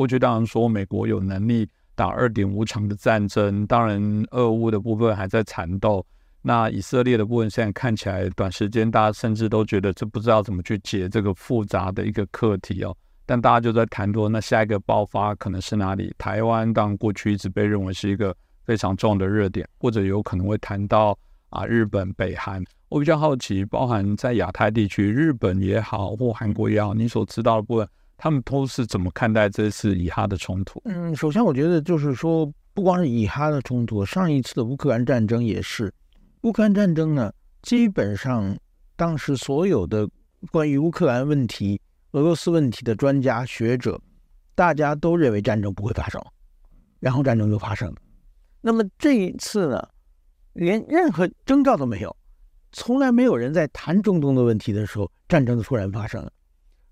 过去当然说美国有能力打二点五场的战争，当然俄乌的部分还在缠斗。那以色列的部分现在看起来，短时间大家甚至都觉得这不知道怎么去解这个复杂的一个课题哦。但大家就在谈多，那下一个爆发可能是哪里？台湾当然过去一直被认为是一个非常重要的热点，或者有可能会谈到啊日本、北韩。我比较好奇，包含在亚太地区，日本也好，或韩国也好，你所知道的部分，他们都是怎么看待这次以哈的冲突？嗯，首先我觉得就是说，不光是以哈的冲突，上一次的乌克兰战争也是。乌克兰战争呢，基本上当时所有的关于乌克兰问题、俄罗斯问题的专家学者，大家都认为战争不会发生，然后战争就发生了。那么这一次呢，连任何征兆都没有，从来没有人在谈中东的问题的时候，战争就突然发生了。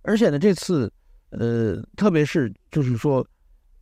而且呢，这次，呃，特别是就是说，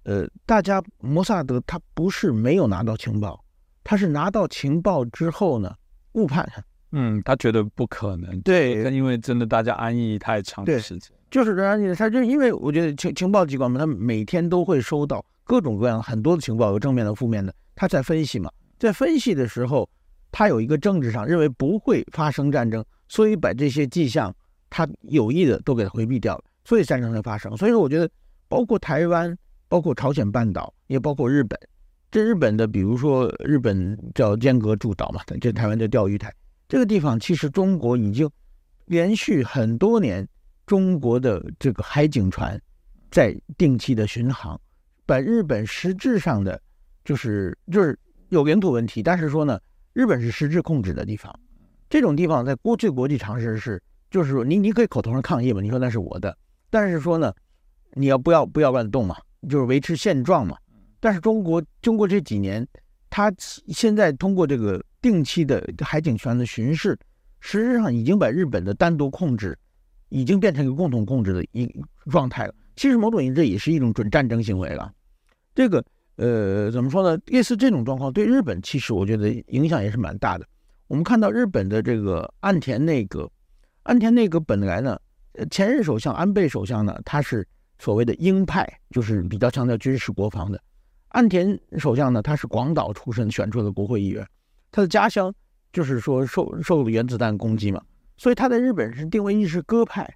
呃，大家摩萨德他不是没有拿到情报。他是拿到情报之后呢，误判。嗯，他觉得不可能。对，因为真的大家安逸太长的时间。就是这样，他就因为我觉得情情报机关嘛，他每天都会收到各种各样很多的情报，有正面的、负面的。他在分析嘛，在分析的时候，他有一个政治上认为不会发生战争，所以把这些迹象他有意的都给回避掉了，所以战争才发生。所以说，我觉得包括台湾、包括朝鲜半岛，也包括日本。这日本的，比如说日本叫间隔诸岛嘛，这台湾叫钓鱼台。这个地方其实中国已经连续很多年，中国的这个海警船在定期的巡航，把日本实质上的就是就是有领土问题，但是说呢，日本是实质控制的地方。这种地方在过去国际常识是，就是说你你可以口头上抗议嘛，你说那是我的，但是说呢，你要不要不要乱动嘛，就是维持现状嘛。但是中国经过这几年，他现在通过这个定期的海警船的巡视，实际上已经把日本的单独控制，已经变成一个共同控制的一状态了。其实某种意义这也是一种准战争行为了。这个呃怎么说呢？类似这种状况对日本其实我觉得影响也是蛮大的。我们看到日本的这个岸田内阁，岸田内阁本来呢，前任首相安倍首相呢，他是所谓的鹰派，就是比较强调军事国防的。岸田首相呢，他是广岛出身选出的国会议员，他的家乡就是说受受了原子弹攻击嘛，所以他在日本是定位一是鸽派。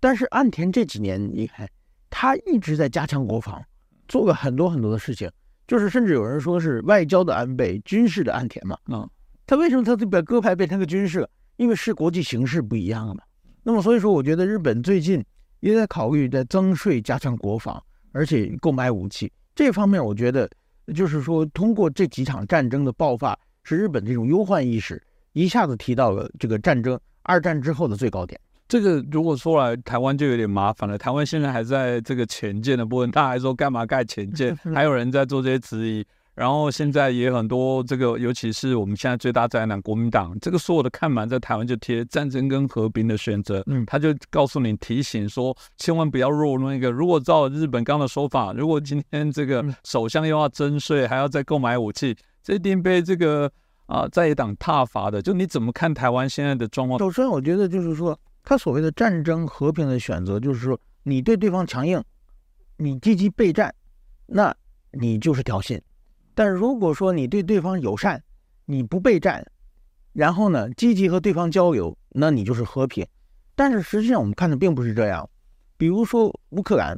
但是岸田这几年，你看他一直在加强国防，做了很多很多的事情，就是甚至有人说是外交的安倍，军事的岸田嘛。嗯，他为什么他就把鸽派变成个军事？因为是国际形势不一样了嘛。那么所以说，我觉得日本最近也在考虑在增税、加强国防，而且购买武器。这方面，我觉得就是说，通过这几场战争的爆发，使日本这种忧患意识一下子提到了这个战争二战之后的最高点。这个如果说来台湾就有点麻烦了。台湾现在还在这个前舰的部分，他还说干嘛盖前舰？还有人在做这些质疑。然后现在也很多这个，尤其是我们现在最大灾难国民党，这个所有的看板在台湾就贴战争跟和平的选择，嗯，他就告诉你提醒说，千万不要入那个。如果照日本刚的说法，如果今天这个首相又要征税，还要再购买武器，这一定被这个啊在野党挞伐的。就你怎么看台湾现在的状况？首先，我觉得就是说，他所谓的战争和平的选择，就是说你对对方强硬，你积极备战，那你就是挑衅。但是如果说你对对方友善，你不备战，然后呢积极和对方交流，那你就是和平。但是实际上我们看的并不是这样。比如说乌克兰，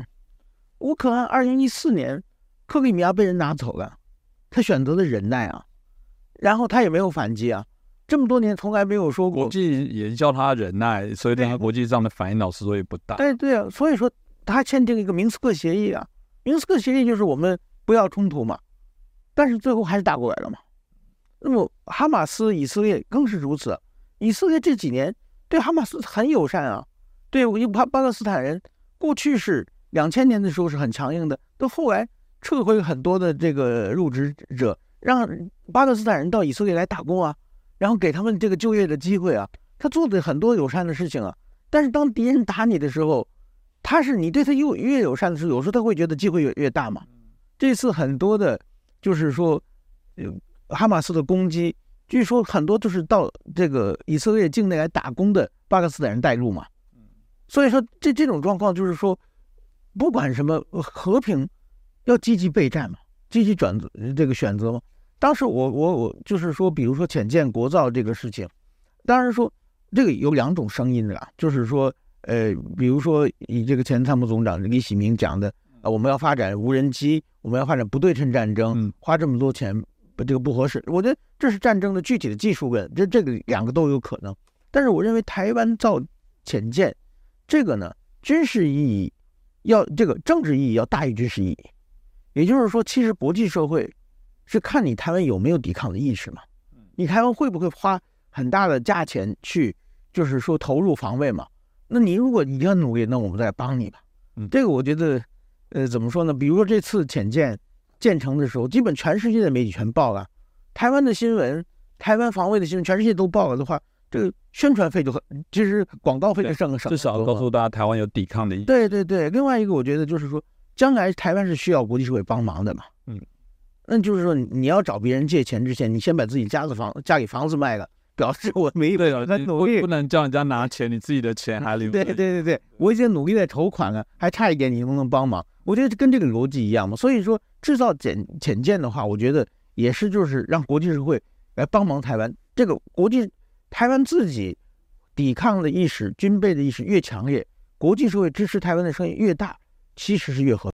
乌克兰二零一四年克里米亚被人拿走了，他选择了忍耐啊，然后他也没有反击啊，这么多年从来没有说过。国际也叫他忍耐，所以他国际上的反应老师说也不大。哎，对啊，所以说他签订一个明斯克协议啊，明斯克协议就是我们不要冲突嘛。但是最后还是打过来了嘛？那么哈马斯、以色列更是如此。以色列这几年对哈马斯很友善啊，对巴巴勒斯坦人过去是两千年的时候是很强硬的，到后来撤回很多的这个入职者，让巴勒斯坦人到以色列来打工啊，然后给他们这个就业的机会啊，他做的很多友善的事情啊。但是当敌人打你的时候，他是你对他越越友善的时候，有时候他会觉得机会越越大嘛。这次很多的。就是说，哈马斯的攻击，据说很多都是到这个以色列境内来打工的巴勒斯坦人带路嘛。所以说这这种状况就是说，不管什么和平，要积极备战嘛，积极转这个选择嘛。当时我我我就是说，比如说浅见国造这个事情，当然说这个有两种声音的啦，就是说，呃，比如说以这个前参谋总长李喜明讲的，啊，我们要发展无人机，我们要发展不对称战争，花这么多钱，这个不合适。我觉得这是战争的具体的技术问，这这个两个都有可能。但是我认为台湾造潜舰，这个呢，军事意义要这个政治意义要大于军事意义。也就是说，其实国际社会是看你台湾有没有抵抗的意识嘛，你台湾会不会花很大的价钱去，就是说投入防卫嘛？那你如果你要努力，那我们再帮你吧。这个我觉得，呃，怎么说呢？比如说这次潜舰建成的时候，基本全世界的媒体全报了，台湾的新闻、台湾防卫的新闻，全世界都报了的话。这个宣传费就很，其实广告费就省省。至少告诉大家台湾有抵抗的意。对对对，另外一个我觉得就是说，将来台湾是需要国际社会帮忙的嘛。嗯，那就是说你要找别人借钱之前，你先把自己家的房家里房子卖了，表示我没对啊，努力不能叫人家拿钱，你自己的钱还留。对对对对，我已经努力在筹款了，还差一点你能不能帮忙？我觉得跟这个逻辑一样嘛。所以说制造潜潜舰的话，我觉得也是就是让国际社会来帮忙台湾这个国际。台湾自己抵抗的意识、军备的意识越强烈，国际社会支持台湾的声音越大，其实是越合。